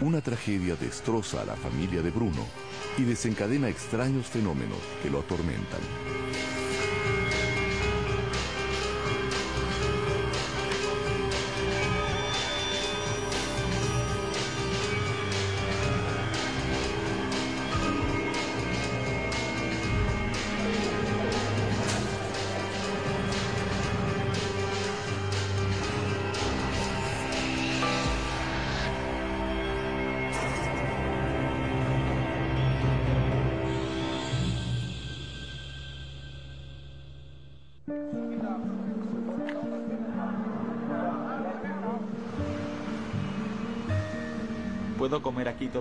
Una tragedia destroza a la familia de Bruno y desencadena extraños fenómenos que lo atormentan.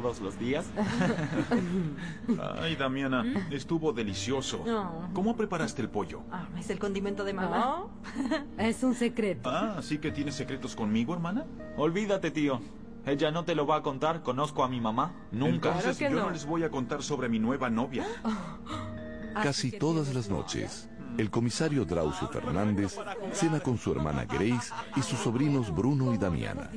Todos los días? Ay, Damiana, estuvo delicioso. No. ¿Cómo preparaste el pollo? Ah, es el condimento de mamá. No, es un secreto. Ah, ¿sí que tienes secretos conmigo, hermana? Olvídate, tío. Ella no te lo va a contar. Conozco a mi mamá. Nunca. Entonces que yo no. no les voy a contar sobre mi nueva novia. Así Casi todas las novia. noches, el comisario Drauzio Fernández cena con su hermana Grace y sus sobrinos Bruno y Damiana.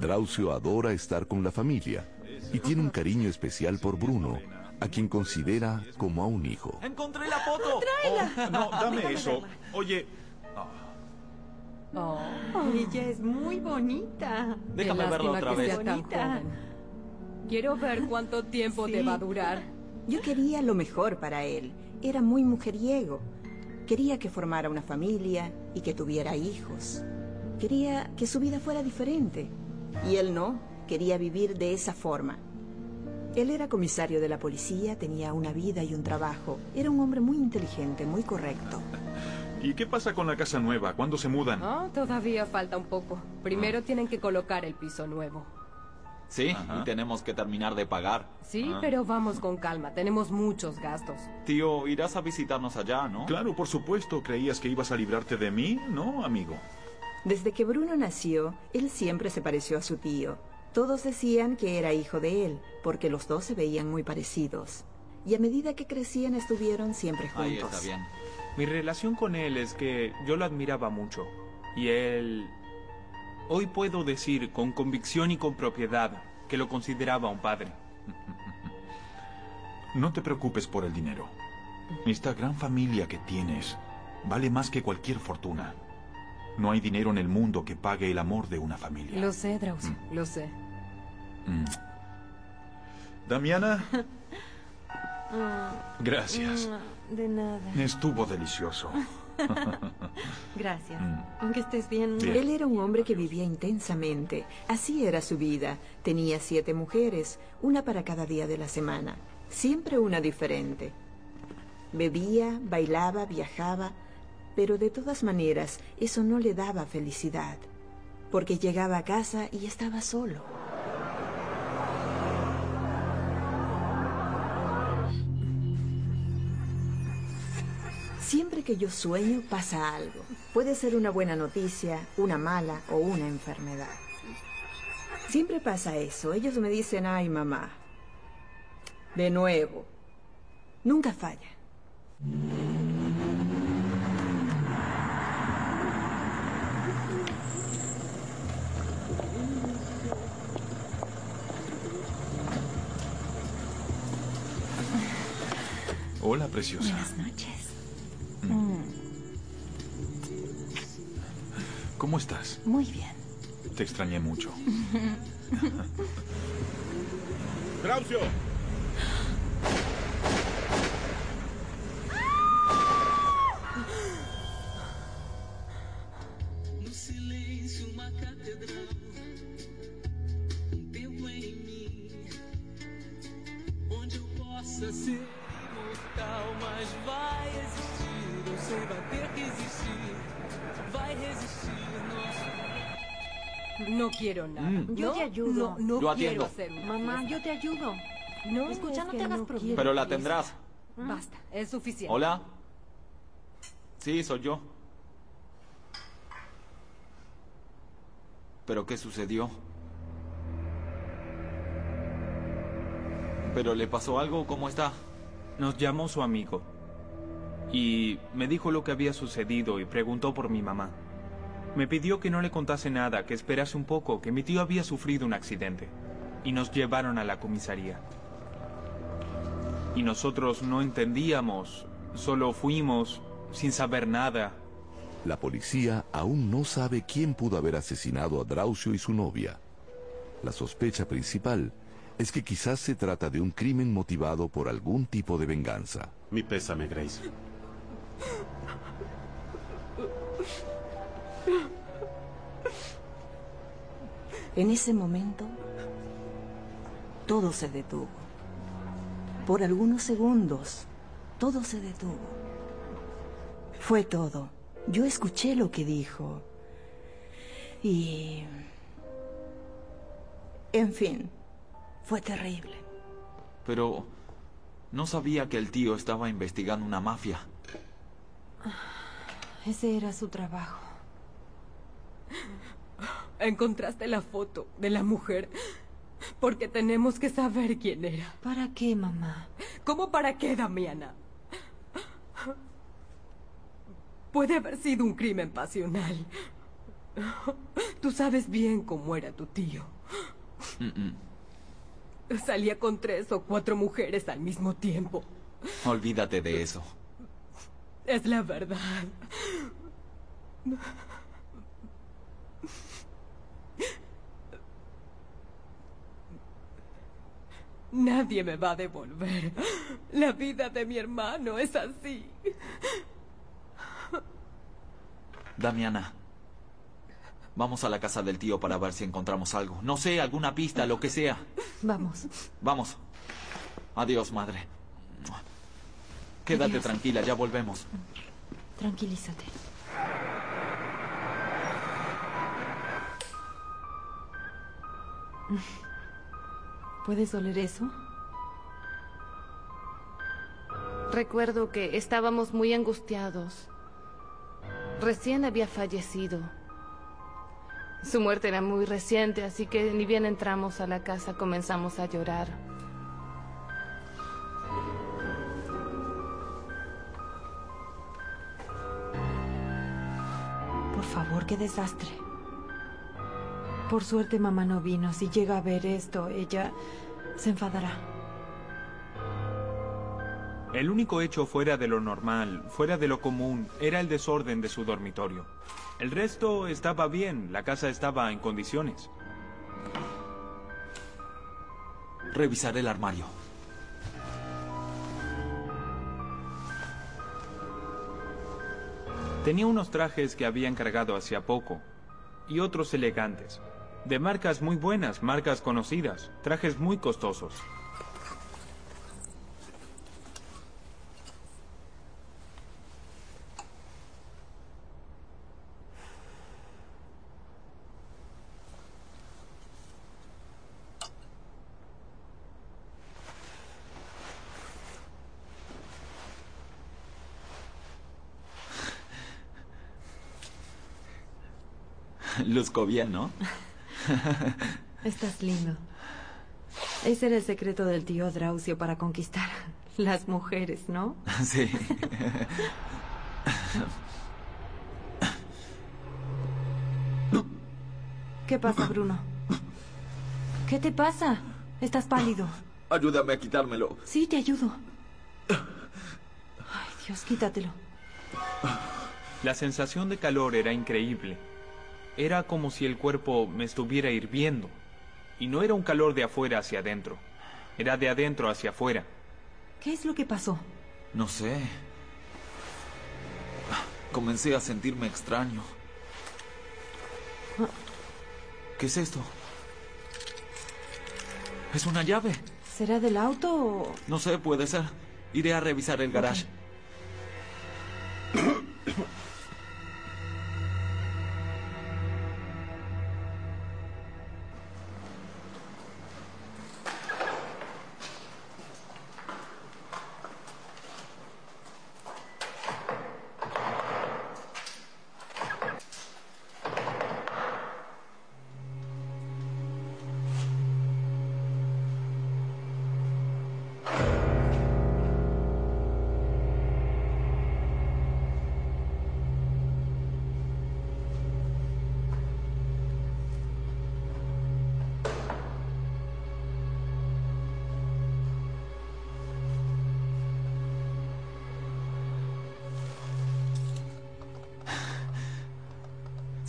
Drauzio adora estar con la familia y tiene un cariño especial por Bruno, a quien considera como a un hijo. ¡Encontré la foto! Oh, no, dame eso. Oye, Oh, Ella es muy bonita. Déjame lástima otra que vez. Quiero ver cuánto tiempo Sí. te va a durar. Yo quería lo mejor para él. Era muy mujeriego. Quería que formara una familia y que tuviera hijos. Quería que su vida fuera diferente. Y él no. Quería vivir de esa forma. Él era comisario de la policía, tenía una vida y un trabajo. Era un hombre muy inteligente, muy correcto. ¿y qué pasa con la casa nueva? ¿Cuándo se mudan? Oh, todavía falta un poco. Ah. Primero tienen que colocar el piso nuevo. Sí, Ajá. y tenemos que terminar de pagar. Sí, Ah. pero vamos con calma. Tenemos muchos gastos. Tío, irás a visitarnos allá, ¿no? Claro, por supuesto. ¿Creías que ibas a librarte de mí? No, amigo. Desde que Bruno nació, él siempre se pareció a su tío. Todos decían que era hijo de él, porque los dos se veían muy parecidos. Y a medida que crecían estuvieron siempre juntos. Ahí está bien. Mi relación con él es que yo lo admiraba mucho. Y él... Hoy puedo decir con convicción y con propiedad que lo consideraba un padre. No te preocupes por el dinero. Esta gran familia que tienes vale más que cualquier fortuna. No hay dinero en el mundo que pague el amor de una familia. Lo sé, Drauzio, lo sé. Mm. Damiana. Gracias. De nada. Estuvo delicioso. Gracias. Mm. Aunque estés bien. Bien. Él era un hombre que vivía intensamente. Así era su vida. Tenía siete mujeres, una para cada día de la semana. Siempre una diferente. Bebía, bailaba, viajaba, pero de todas maneras eso no le daba felicidad, porque llegaba a casa y estaba solo. Que yo sueño pasa algo. Puede ser una buena noticia, una mala o una enfermedad. Siempre pasa eso. Ellos me dicen, ay mamá, de nuevo. Nunca falla. Hola, preciosa. noches. ¿Cómo estás? Muy bien. Te extrañé mucho. ¡Traucio! Quiero nada. Mm. Yo no, te ayudo. No, no Yo quiero hacer una Mamá, fiesta. yo te ayudo. No, Escucha, es no que te hagas no problema. Pero la tendrás. Basta, es suficiente. Hola. Sí, soy yo. ¿Pero qué sucedió? ¿Pero le pasó algo? ¿Cómo está? Nos llamó su amigo. Y me dijo lo que había sucedido y preguntó por mi mamá. Me pidió que no le contase nada, que esperase un poco, que mi tío había sufrido un accidente. y nos llevaron a la comisaría. Y nosotros no entendíamos, solo fuimos sin saber nada. La policía aún no sabe quién pudo haber asesinado a Drausio y su novia. La sospecha principal es que quizás se trata de un crimen motivado por algún tipo de venganza. Mi pésame, Grace. En ese momento, todo se detuvo. Por algunos segundos, todo se detuvo. Fue todo. Yo escuché lo que dijo. Y... En fin, fue terrible. Pero no sabía que el tío estaba investigando una mafia. Ese era su trabajo. Encontraste la foto de la mujer. Porque tenemos que saber quién era. ¿Para qué, mamá? ¿Cómo para qué, Damiana? Puede haber sido un crimen pasional. Tú sabes bien cómo era tu tío. Mm, mm. Salía con tres o cuatro mujeres al mismo tiempo. Olvídate de eso. Es la verdad. Nadie me va a devolver. La vida de mi hermano es así. Damiana, vamos a la casa del tío para ver si encontramos algo. No sé, alguna pista, lo que sea. Vamos. Vamos. Adiós, madre. Quédate Adiós. tranquila, ya volvemos. Tranquilízate. ¿Puedes oler eso? Recuerdo que estábamos muy angustiados. Recién había fallecido. Su muerte era muy reciente, así que ni bien entramos a la casa comenzamos a llorar. Por favor, qué desastre. Por suerte mamá no vino. Si llega a ver esto, ella se enfadará. El único hecho fuera de lo normal, fuera de lo común, era el desorden de su dormitorio. El resto estaba bien, la casa estaba en condiciones. Revisaré el armario. Tenía unos trajes que había encargado hacía poco, y otros elegantes, de marcas muy buenas, marcas conocidas, trajes muy costosos. Luzco bien, ¿no? Estás lindo. Ese era el secreto del tío Drausio para conquistar las mujeres, ¿no? Sí. ¿Qué pasa, Bruno? ¿Qué te pasa? Estás pálido. Ayúdame a quitármelo. Sí, te ayudo. Ay, Dios, quítatelo. La sensación de calor era increíble. Era como si el cuerpo me estuviera hirviendo. Y no era un calor de afuera hacia adentro. Era de adentro hacia afuera. ¿Qué es lo que pasó? No sé. Comencé a sentirme extraño. ¿Qué es esto? ¿Es una llave? ¿Será del auto o...? No sé, puede ser. Iré a revisar el garage.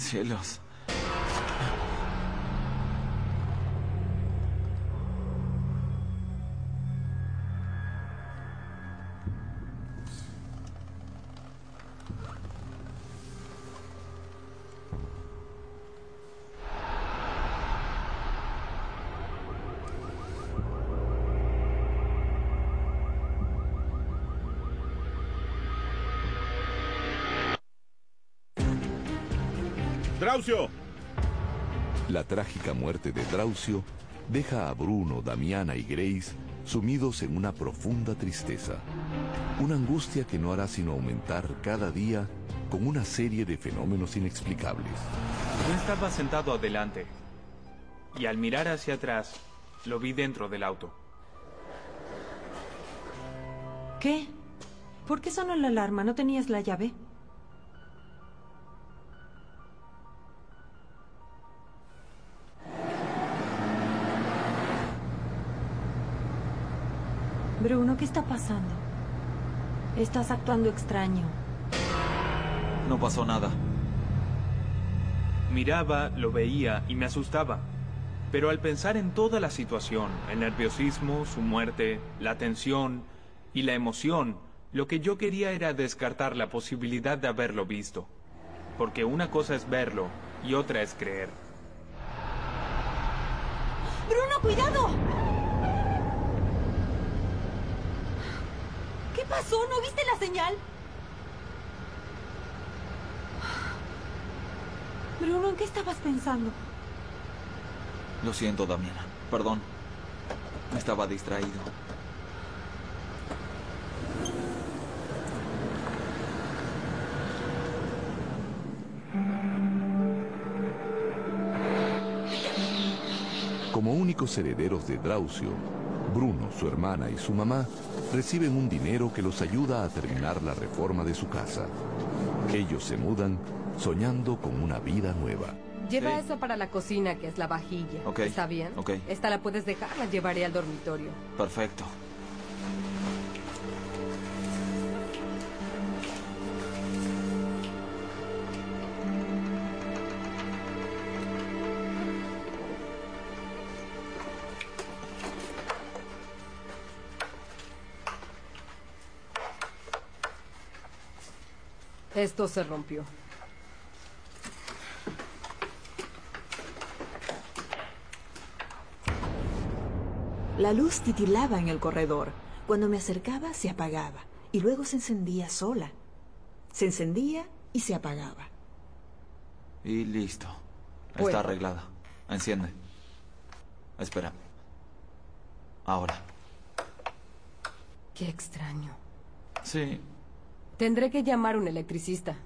Cielos. La trágica muerte de Draucio deja a Bruno, Damiana y Grace sumidos en una profunda tristeza. Una angustia que no hará sino aumentar cada día con una serie de fenómenos inexplicables. Yo estaba sentado adelante y al mirar hacia atrás lo vi dentro del auto. ¿Qué? ¿Por qué sonó la alarma? ¿No tenías la llave? Bruno, ¿qué está pasando? Estás actuando extraño. No pasó nada. Miraba, lo veía y me asustaba. Pero al pensar en toda la situación, el nerviosismo, su muerte, la tensión y la emoción, lo que yo quería era descartar la posibilidad de haberlo visto. Porque una cosa es verlo y otra es creer. ¡Bruno, cuidado! Pasó? ¿No viste la señal? Bruno, ¿en qué estabas pensando? Lo siento, Damiana. Perdón. Estaba distraído. Como únicos herederos de Draucio, Bruno, su hermana y su mamá reciben un dinero que los ayuda a terminar la reforma de su casa. Ellos se mudan soñando con una vida nueva. Lleva Sí. eso para la cocina, que es la vajilla. ¿Está bien? Esta la puedes dejar, la llevaré al dormitorio. Perfecto. Esto se rompió. La luz titilaba en el corredor. Cuando me acercaba, se apagaba. Y luego se encendía sola. Se encendía y se apagaba. Y listo. Bueno. Está arreglada. Enciende. Espera. Ahora. Qué extraño. Sí. Tendré que llamar a un electricista.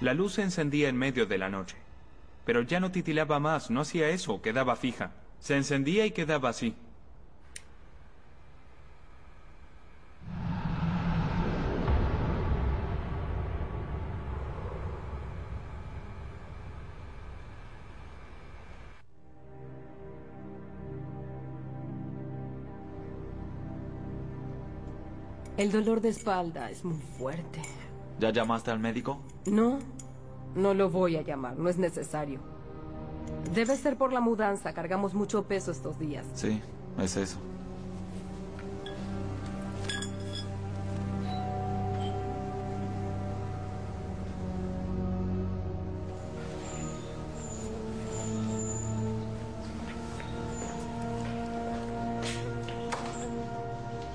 La luz se encendía en medio de la noche. Pero ya no titilaba más, no hacía eso, quedaba fija. Se encendía y quedaba así. El dolor de espalda es muy fuerte. ¿Ya llamaste al médico? No, no lo voy a llamar, no es necesario. Debe ser por la mudanza, cargamos mucho peso estos días. Sí, es eso.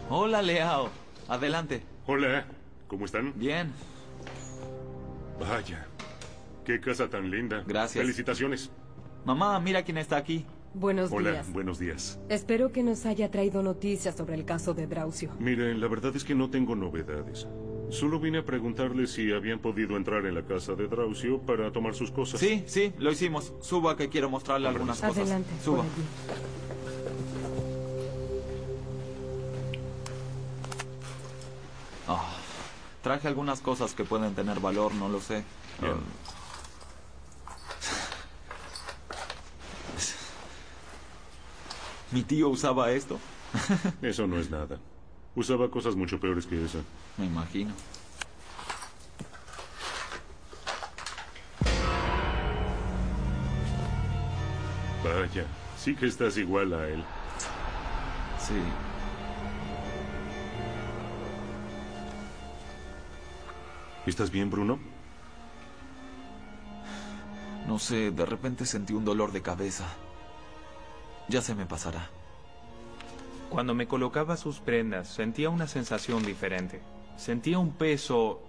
Hola, Leao. Adelante. Hola, ¿cómo están? Bien. Vaya, qué casa tan linda. Gracias. Felicitaciones. Mamá, mira quién está aquí. Buenos Hola, días. buenos días. Espero que nos haya traído noticias sobre el caso de Draucio. Miren, la verdad es que no tengo novedades. Solo vine a preguntarle si habían podido entrar en la casa de Draucio para tomar sus cosas. Sí, sí, lo hicimos. Suba que quiero mostrarle algunas cosas. Adelante, Suba. por allí. Ah, Traje algunas cosas que pueden tener valor, no lo sé. Bien. Um, ¿Mi tío usaba esto? Eso no es nada. Usaba cosas mucho peores que esa. Me imagino. Vaya, sí que estás igual a él. Sí. ¿Estás bien, Bruno? No sé, de repente sentí un dolor de cabeza. Ya se me pasará. Cuando me colocaba sus prendas, sentía una sensación diferente. Sentía un peso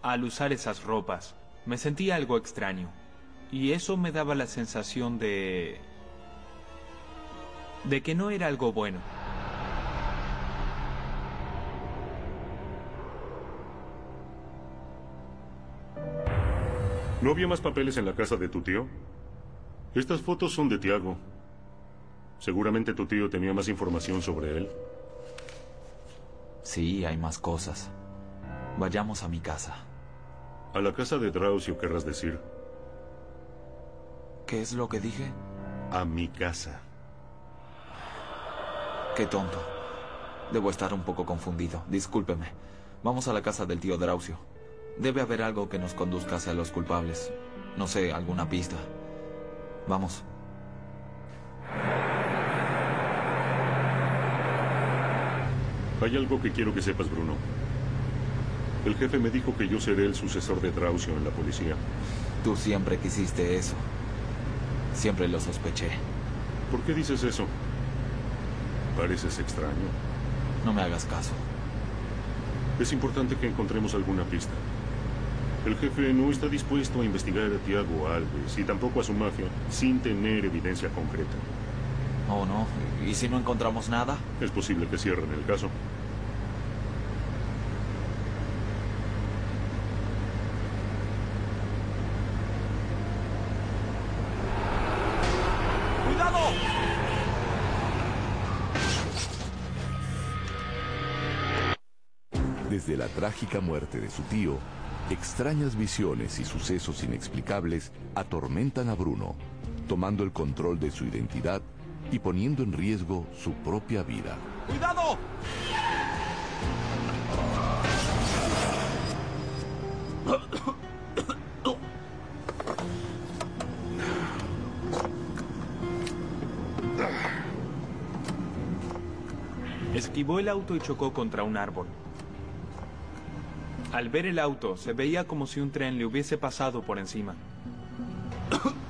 al usar esas ropas. Me sentía algo extraño. Y eso me daba la sensación de... de que no era algo bueno. ¿No había más papeles en la casa de tu tío? Estas fotos son de Tiago. Seguramente tu tío tenía más información sobre él. Sí, hay más cosas. Vayamos a mi casa. A la casa de Drausio, querrás decir. ¿Qué es lo que dije? A mi casa. Qué tonto. Debo estar un poco confundido. Discúlpeme. Vamos a la casa del tío Drausio. Debe haber algo que nos conduzca hacia los culpables. No sé, alguna pista. Vamos. Hay algo que quiero que sepas, Bruno. El jefe me dijo que yo seré el sucesor de Drausio en la policía. Tú siempre quisiste eso. Siempre lo sospeché. ¿Por qué dices eso? Pareces extraño. No me hagas caso. Es importante que encontremos alguna pista. El jefe no está dispuesto a investigar a Tiago Alves y tampoco a su mafia sin tener evidencia concreta. Oh, no. ¿Y si no encontramos nada? Es posible que cierren el caso. ¡Cuidado! Desde la trágica muerte de su tío, extrañas visiones y sucesos inexplicables atormentan a Bruno, tomando el control de su identidad y poniendo en riesgo su propia vida. ¡Cuidado! Esquivó el auto y chocó contra un árbol. Al ver el auto, se veía como si un tren le hubiese pasado por encima.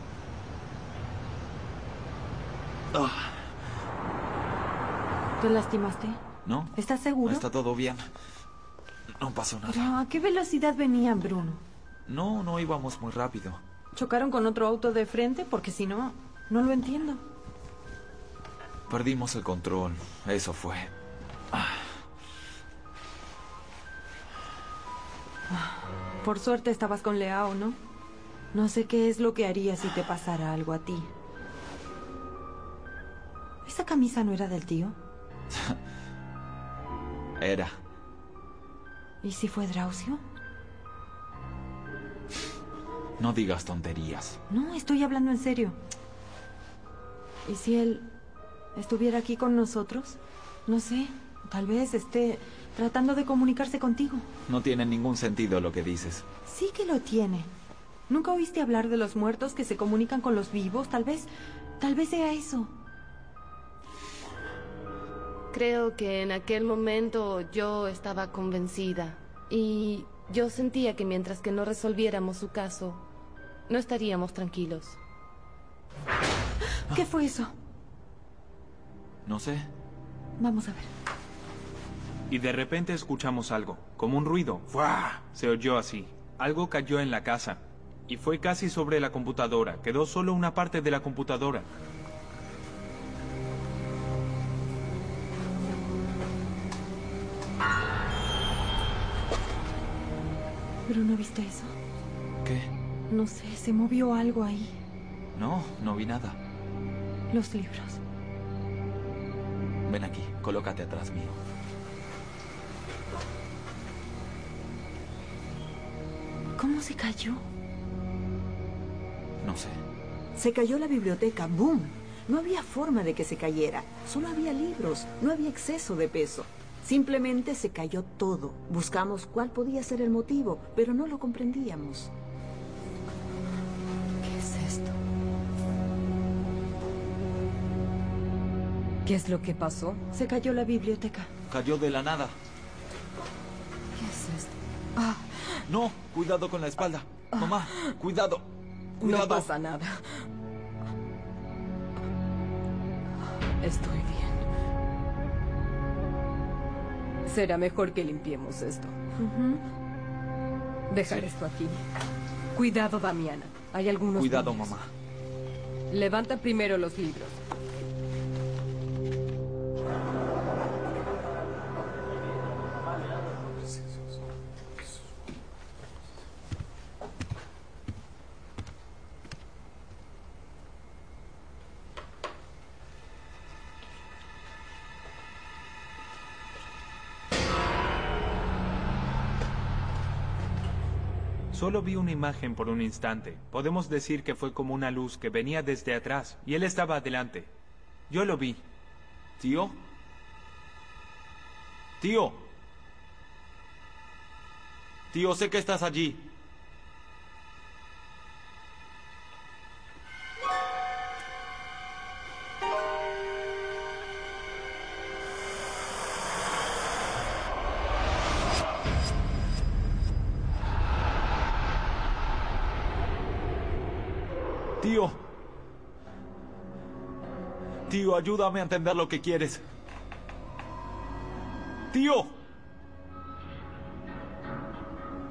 ¿Te lastimaste? ¿No? ¿Estás seguro? Está todo bien. No pasó nada. Pero, ¿a qué velocidad venían, Bruno? No, no íbamos muy rápido. ¿Chocaron con otro auto de frente? Porque si no, no lo entiendo. Perdimos el control. Eso fue. Por suerte estabas con Leao, ¿no? No sé qué es lo que haría si te pasara algo a ti. ¿Esa camisa no era del tío? Era. ¿Y si fue Drausio? No digas tonterías. No, estoy hablando en serio. ¿Y si él estuviera aquí con nosotros? No sé, tal vez esté tratando de comunicarse contigo. No tiene ningún sentido lo que dices. Sí que lo tiene. ¿Nunca oíste hablar de los muertos que se comunican con los vivos? Tal vez, tal vez sea eso. Creo que en aquel momento yo estaba convencida y yo sentía que mientras que no resolviéramos su caso, no estaríamos tranquilos. ¿Qué fue eso? No sé. Vamos a ver. Y de repente escuchamos algo, como un ruido. ¡Fua! Se oyó así. Algo cayó en la casa. Y fue casi sobre la computadora. Quedó solo una parte de la computadora. ¿Pero no viste eso? ¿Qué? No sé, se movió algo ahí. No, no vi nada. Los libros. Ven aquí, colócate atrás mío. ¿Cómo se cayó? No sé. Se cayó la biblioteca, ¡boom! No había forma de que se cayera. Solo había libros, no había exceso de peso. Simplemente se cayó todo. Buscamos cuál podía ser el motivo, pero no lo comprendíamos. ¿Qué es esto? ¿Qué es lo que pasó? Se cayó la biblioteca. Cayó de la nada. No, cuidado con la espalda. Mamá, cuidado. Cuidado. No pasa nada. Estoy bien. Será mejor que limpiemos esto. Dejar esto aquí. Cuidado, Damiana. Hay algunos. Cuidado, niños. mamá. Levanta primero los libros. Solo vi una imagen por un instante. Podemos decir que fue como una luz que venía desde atrás y él estaba adelante. Yo lo vi. ¿Tío? Tío. Tío, sé que estás allí. Ayúdame a entender lo que quieres. Tío.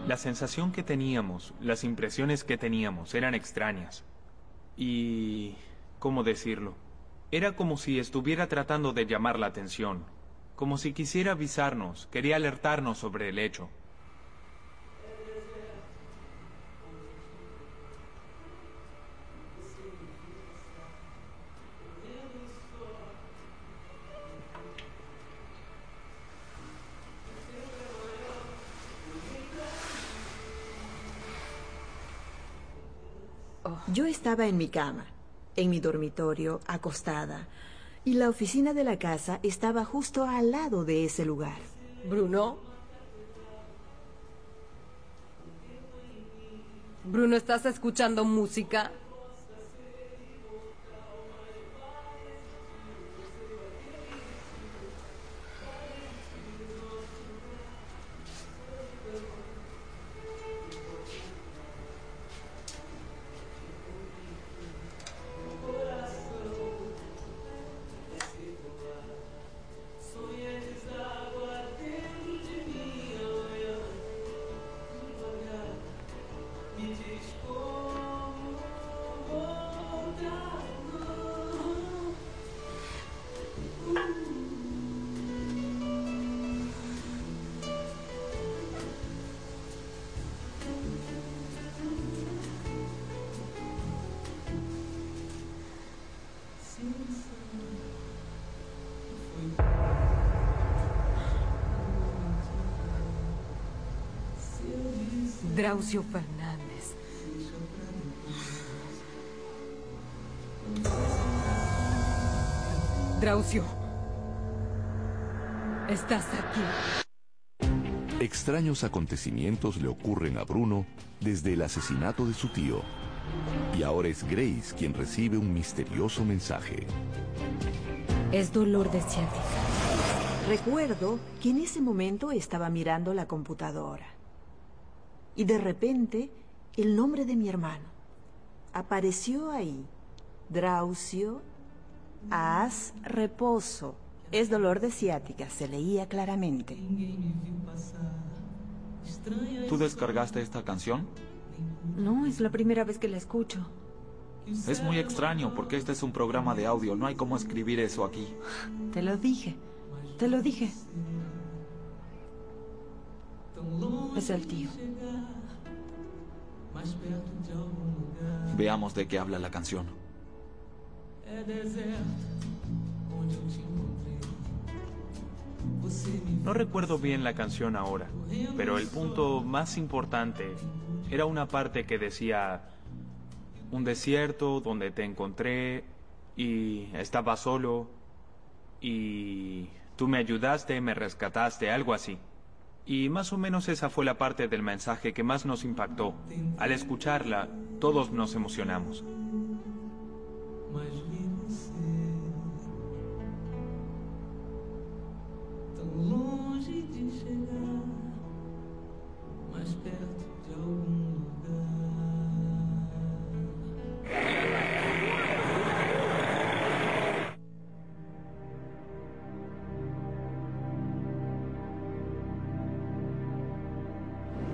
La sensación que teníamos, las impresiones que teníamos eran extrañas. Y... ¿cómo decirlo? Era como si estuviera tratando de llamar la atención, como si quisiera avisarnos, quería alertarnos sobre el hecho. Yo estaba en mi cama, en mi dormitorio, acostada, y la oficina de la casa estaba justo al lado de ese lugar. Bruno. Bruno, ¿estás escuchando música? Draucio Fernández. Draucio. Estás aquí. Extraños acontecimientos le ocurren a Bruno desde el asesinato de su tío. Y ahora es Grace quien recibe un misterioso mensaje. Es dolor de ciática. Recuerdo que en ese momento estaba mirando la computadora. Y de repente, el nombre de mi hermano apareció ahí. Draucio, haz reposo. Es dolor de ciática, se leía claramente. ¿Tú descargaste esta canción? No, es la primera vez que la escucho. Es muy extraño porque este es un programa de audio. No hay cómo escribir eso aquí. Te lo dije. Te lo dije. Es el tío. Veamos de qué habla la canción. No recuerdo bien la canción ahora, pero el punto más importante Era una parte que decía un desierto donde te encontré y estaba solo y tú me ayudaste, me rescataste, algo así. Y más o menos esa fue la parte del mensaje que más nos impactó. Al escucharla, todos nos emocionamos.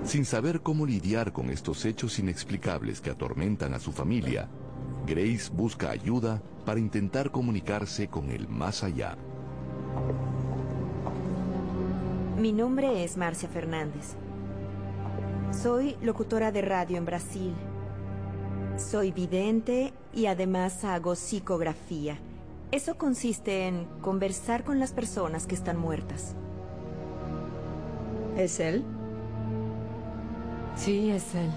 Sin saber cómo lidiar con estos hechos inexplicables que atormentan a su familia, Grace busca ayuda para intentar comunicarse con el más allá. Mi nombre es Marcia Fernández. Soy locutora de radio en Brasil. Soy vidente y además hago psicografía. Eso consiste en conversar con las personas que están muertas. ¿Es él? Sí, es él.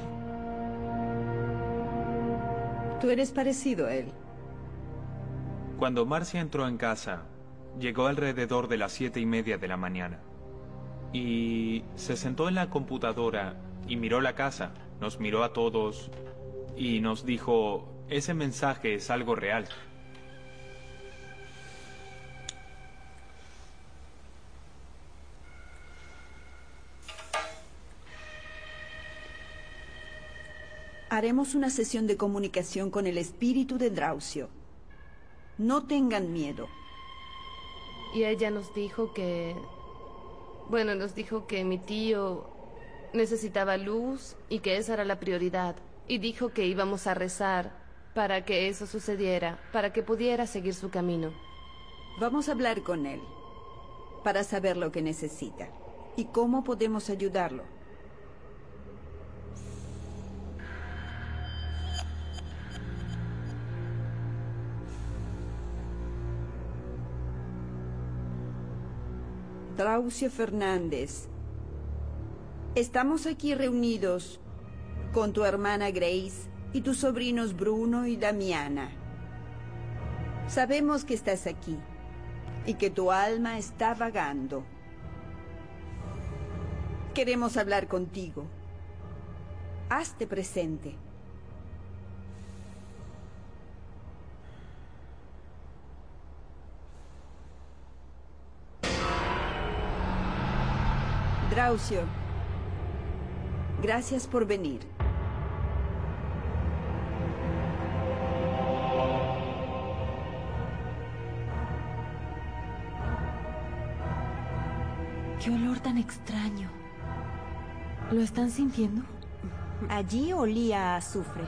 Tú eres parecido a él. Cuando Marcia entró en casa, llegó alrededor de las siete y media de la mañana. Y se sentó en la computadora y miró la casa, nos miró a todos y nos dijo, ese mensaje es algo real. Haremos una sesión de comunicación con el espíritu de Draucio. No tengan miedo. Y ella nos dijo que... Bueno, nos dijo que mi tío necesitaba luz y que esa era la prioridad. Y dijo que íbamos a rezar para que eso sucediera, para que pudiera seguir su camino. Vamos a hablar con él para saber lo que necesita y cómo podemos ayudarlo. Traucio Fernández, estamos aquí reunidos con tu hermana Grace y tus sobrinos Bruno y Damiana. Sabemos que estás aquí y que tu alma está vagando. Queremos hablar contigo. Hazte presente. Draucio, gracias por venir. Qué olor tan extraño. ¿Lo están sintiendo? Allí olía a azufre.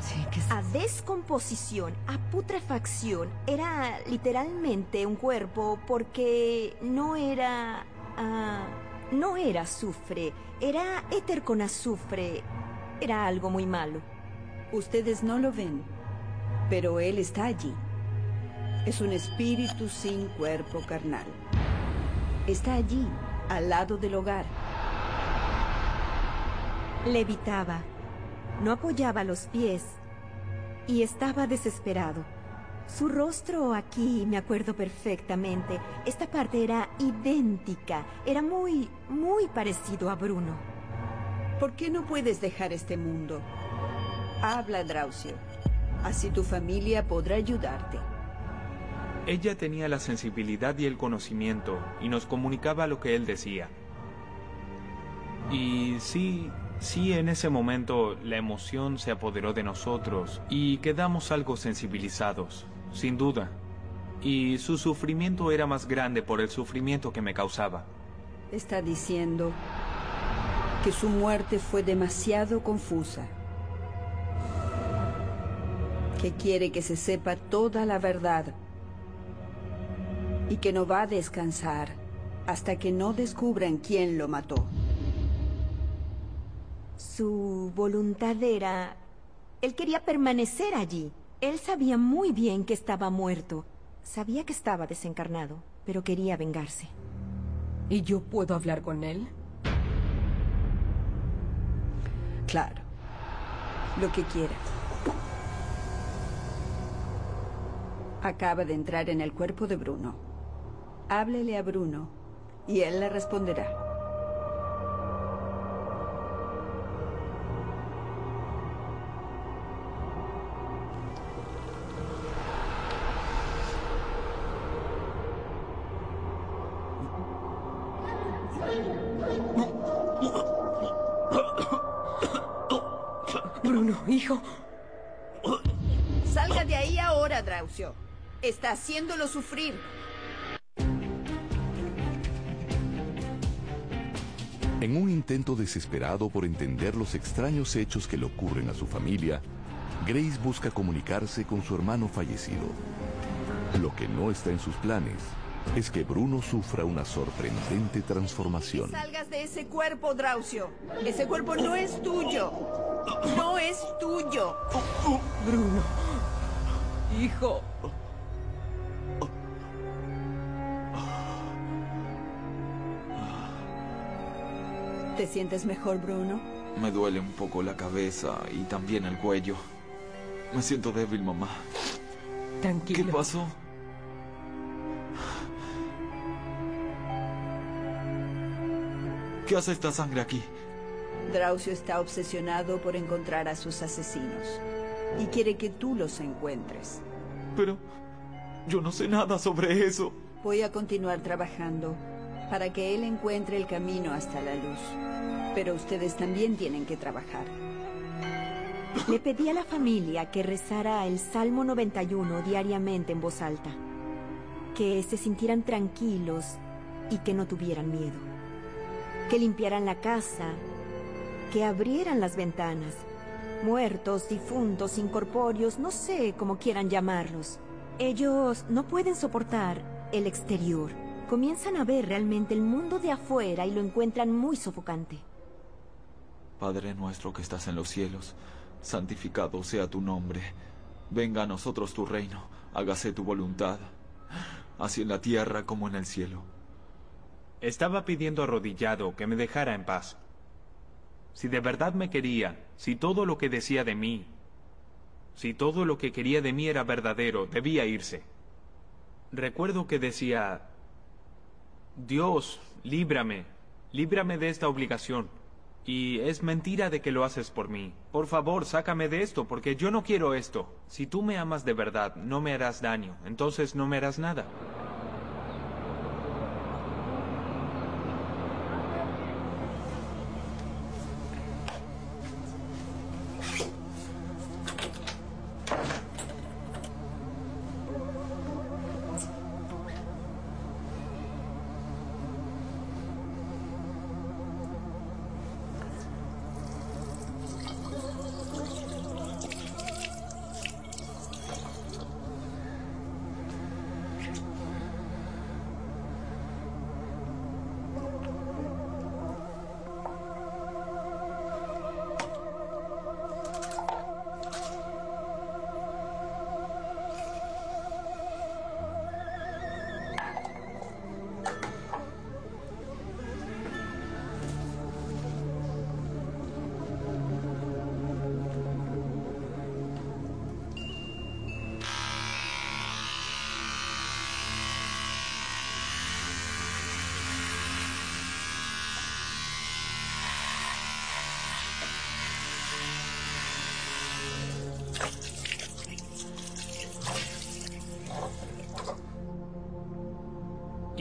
Sí, que A descomposición, a putrefacción. Era literalmente un cuerpo porque no era... ah, no era azufre, era éter con azufre. Era algo muy malo. Ustedes no lo ven, pero él está allí. Es un espíritu sin cuerpo carnal. Está allí, al lado del hogar. Levitaba, no apoyaba los pies y estaba desesperado. Su rostro aquí, me acuerdo perfectamente, esta parte era idéntica, era muy, muy parecido a Bruno. ¿Por qué no puedes dejar este mundo? Habla, Draucio. Así tu familia podrá ayudarte. Ella tenía la sensibilidad y el conocimiento y nos comunicaba lo que él decía. Y sí, sí, en ese momento la emoción se apoderó de nosotros y quedamos algo sensibilizados, sin duda. Y su sufrimiento era más grande por el sufrimiento que me causaba. Está diciendo que su muerte fue demasiado confusa. Que quiere que se sepa toda la verdad. Y que no va a descansar hasta que no descubran quién lo mató. Su voluntad era... Él quería permanecer allí. Él sabía muy bien que estaba muerto. Sabía que estaba desencarnado, pero quería vengarse. ¿Y yo puedo hablar con él? Claro. Lo que quiera. Acaba de entrar en el cuerpo de Bruno. Háblele a Bruno y él le responderá. Está haciéndolo sufrir. En un intento desesperado por entender los extraños hechos que le ocurren a su familia, Grace busca comunicarse con su hermano fallecido. Lo que no está en sus planes es que Bruno sufra una sorprendente transformación. Salgas de ese cuerpo, Draucio. Ese cuerpo no es tuyo. No es tuyo. Bruno. Hijo. ¿Te sientes mejor, Bruno? Me duele un poco la cabeza y también el cuello. Me siento débil, mamá. Tranquilo. ¿Qué pasó? ¿Qué hace esta sangre aquí? Draucio está obsesionado por encontrar a sus asesinos. Y quiere que tú los encuentres. Pero yo no sé nada sobre eso. Voy a continuar trabajando para que él encuentre el camino hasta la luz. Pero ustedes también tienen que trabajar. Le pedí a la familia que rezara el Salmo 91 diariamente en voz alta. Que se sintieran tranquilos y que no tuvieran miedo. Que limpiaran la casa, que abrieran las ventanas. Muertos, difuntos, incorpóreos, no sé cómo quieran llamarlos. Ellos no pueden soportar el exterior. Comienzan a ver realmente el mundo de afuera y lo encuentran muy sofocante. Padre nuestro que estás en los cielos, santificado sea tu nombre. Venga a nosotros tu reino, hágase tu voluntad, así en la tierra como en el cielo. Estaba pidiendo arrodillado que me dejara en paz. Si de verdad me quería, si todo lo que decía de mí, si todo lo que quería de mí era verdadero, debía irse. Recuerdo que decía, Dios, líbrame, líbrame de esta obligación. Y es mentira de que lo haces por mí. Por favor, sácame de esto, porque yo no quiero esto. Si tú me amas de verdad, no me harás daño, entonces no me harás nada.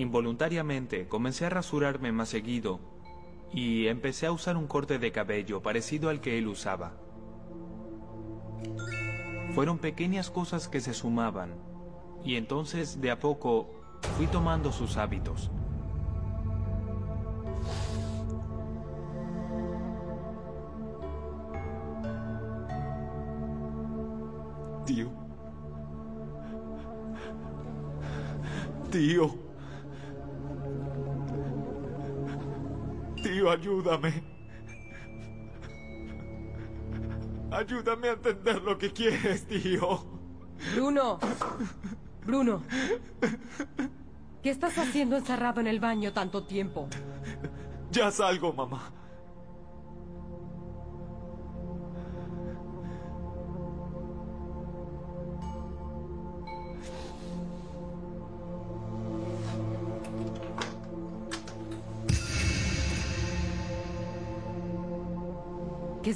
Involuntariamente comencé a rasurarme más seguido y empecé a usar un corte de cabello parecido al que él usaba. Fueron pequeñas cosas que se sumaban y entonces de a poco fui tomando sus hábitos. Tío. Tío. Ayúdame. Ayúdame a entender lo que quieres, tío. Bruno. Bruno. ¿Qué estás haciendo encerrado en el baño tanto tiempo? Ya salgo, mamá.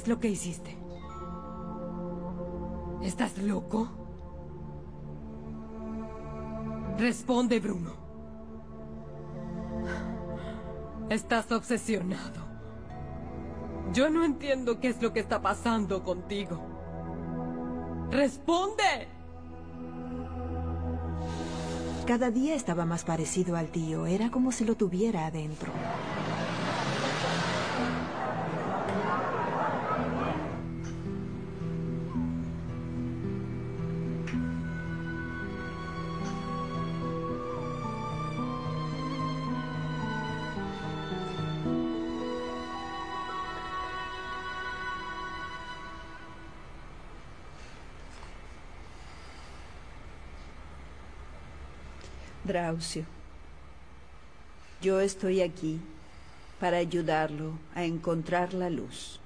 Es lo que hiciste? ¿Estás loco? Responde, Bruno. Estás obsesionado. Yo no entiendo qué es lo que está pasando contigo. ¡Responde! Cada día estaba más parecido al tío. Era como si lo tuviera adentro. Yo estoy aquí para ayudarlo a encontrar la luz.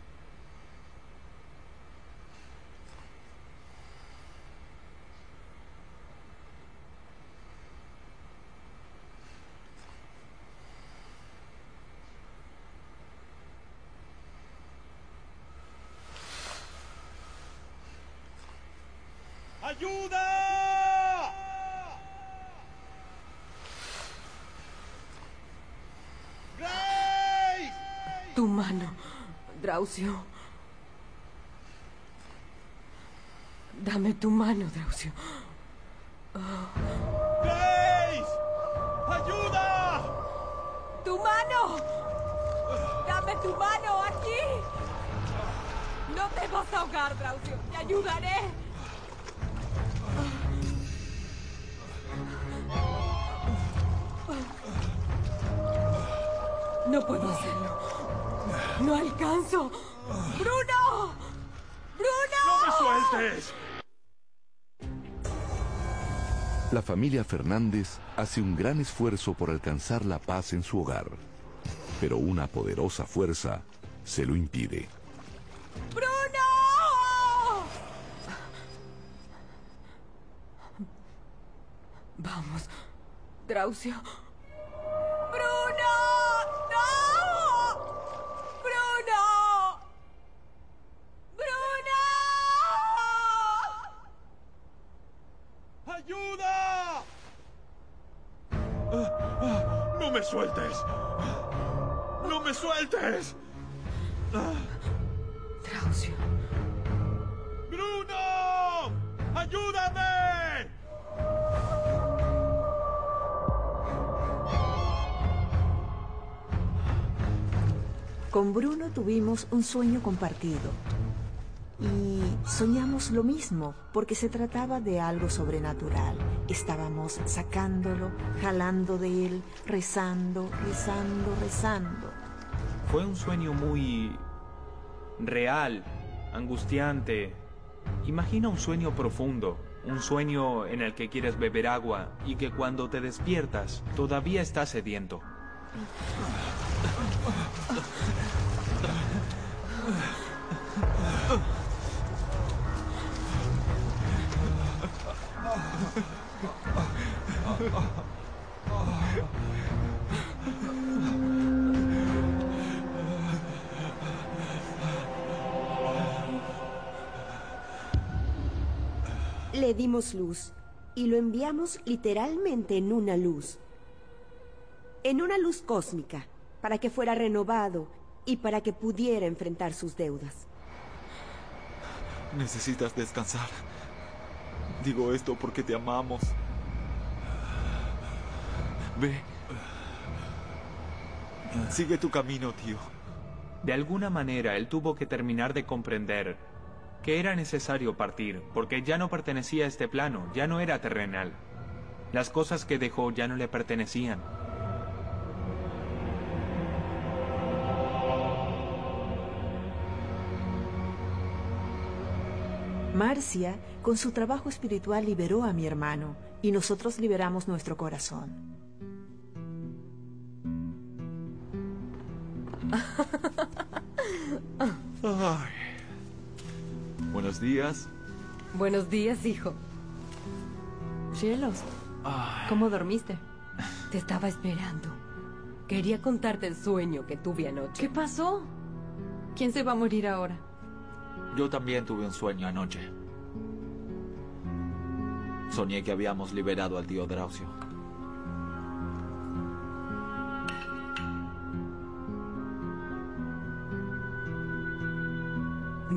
¡Ayuda! Tu mano, Drausio. Dame tu mano, Drausio. Oh. ¡Grace! ¡Ayuda! ¡Tu mano! ¡Dame tu mano aquí! No te vas a ahogar, Drausio. Te ayudaré. No puedo hacerlo. No alcanzo. ¡Bruno! ¡Bruno! ¡No me sueltes! La familia Fernández hace un gran esfuerzo por alcanzar la paz en su hogar, pero una poderosa fuerza se lo impide. ¡Bruno! Vamos, Drausio. Sueltes! ¡No me sueltes! Drausio. ¡Bruno! ¡Ayúdame! Con Bruno tuvimos un sueño compartido. Y soñamos lo mismo, porque se trataba de algo sobrenatural. Estábamos sacándolo, jalando de él, rezando, rezando, rezando. Fue un sueño muy real, angustiante. Imagina un sueño profundo, un sueño en el que quieres beber agua y que cuando te despiertas todavía estás sediento. Le dimos luz y lo enviamos literalmente en una luz. En una luz cósmica, para que fuera renovado y para que pudiera enfrentar sus deudas. Necesitas descansar. Digo esto porque te amamos. Ve. Sigue tu camino, tío. De alguna manera él tuvo que terminar de comprender que era necesario partir, porque ya no pertenecía a este plano, ya no era terrenal. Las cosas que dejó ya no le pertenecían. Marcia, con su trabajo espiritual, liberó a mi hermano y nosotros liberamos nuestro corazón. Ay. Buenos días. Buenos días, hijo. Cielos, ¿cómo dormiste? Te estaba esperando. Quería contarte el sueño que tuve anoche. ¿Qué pasó? ¿Quién se va a morir ahora? Yo también tuve un sueño anoche. Soñé que habíamos liberado al tío Drausio.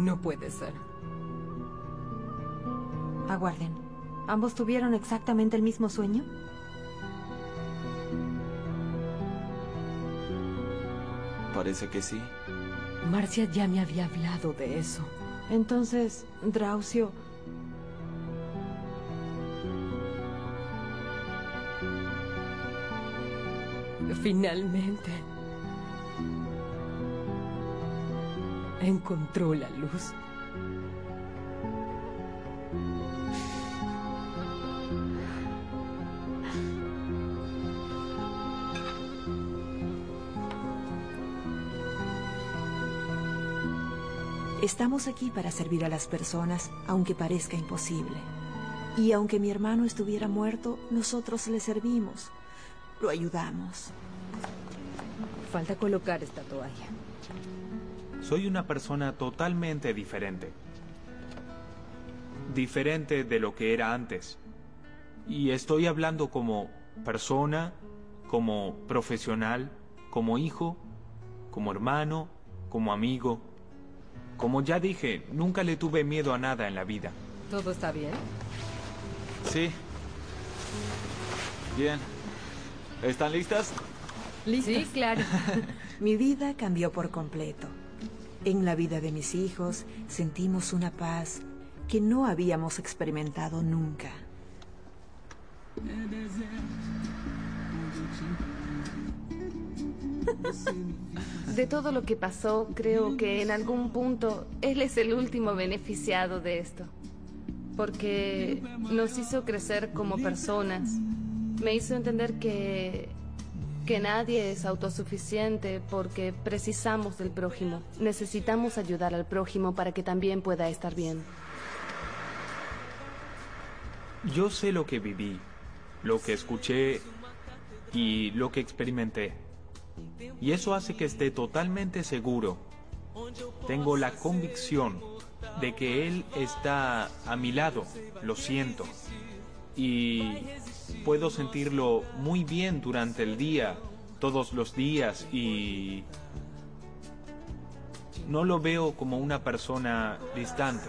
No puede ser. Aguarden. ¿Ambos tuvieron exactamente el mismo sueño? Parece que sí. Marcia ya me había hablado de eso. Entonces, Drausio... Finalmente. Encontró la luz. Estamos aquí para servir a las personas, aunque parezca imposible. Y aunque mi hermano estuviera muerto, nosotros le servimos. Lo ayudamos. Falta colocar esta toalla. Soy una persona totalmente diferente. Diferente de lo que era antes. Y estoy hablando como persona, como profesional, como hijo, como hermano, como amigo. Como ya dije, nunca le tuve miedo a nada en la vida. ¿Todo está bien? Sí. Bien. ¿Están listas? Sí, claro. Mi vida cambió por completo. En la vida de mis hijos sentimos una paz que no habíamos experimentado nunca. De todo lo que pasó, creo que en algún punto él es el último beneficiado de esto. Porque nos hizo crecer como personas. Me hizo entender que que nadie es autosuficiente porque precisamos del prójimo. Necesitamos ayudar al prójimo para que también pueda estar bien. Yo sé lo que viví, lo que escuché y lo que experimenté. Y eso hace que esté totalmente seguro. Tengo la convicción de que Él está a mi lado, lo siento. Y puedo sentirlo muy bien durante el día, todos los días, y no lo veo como una persona distante.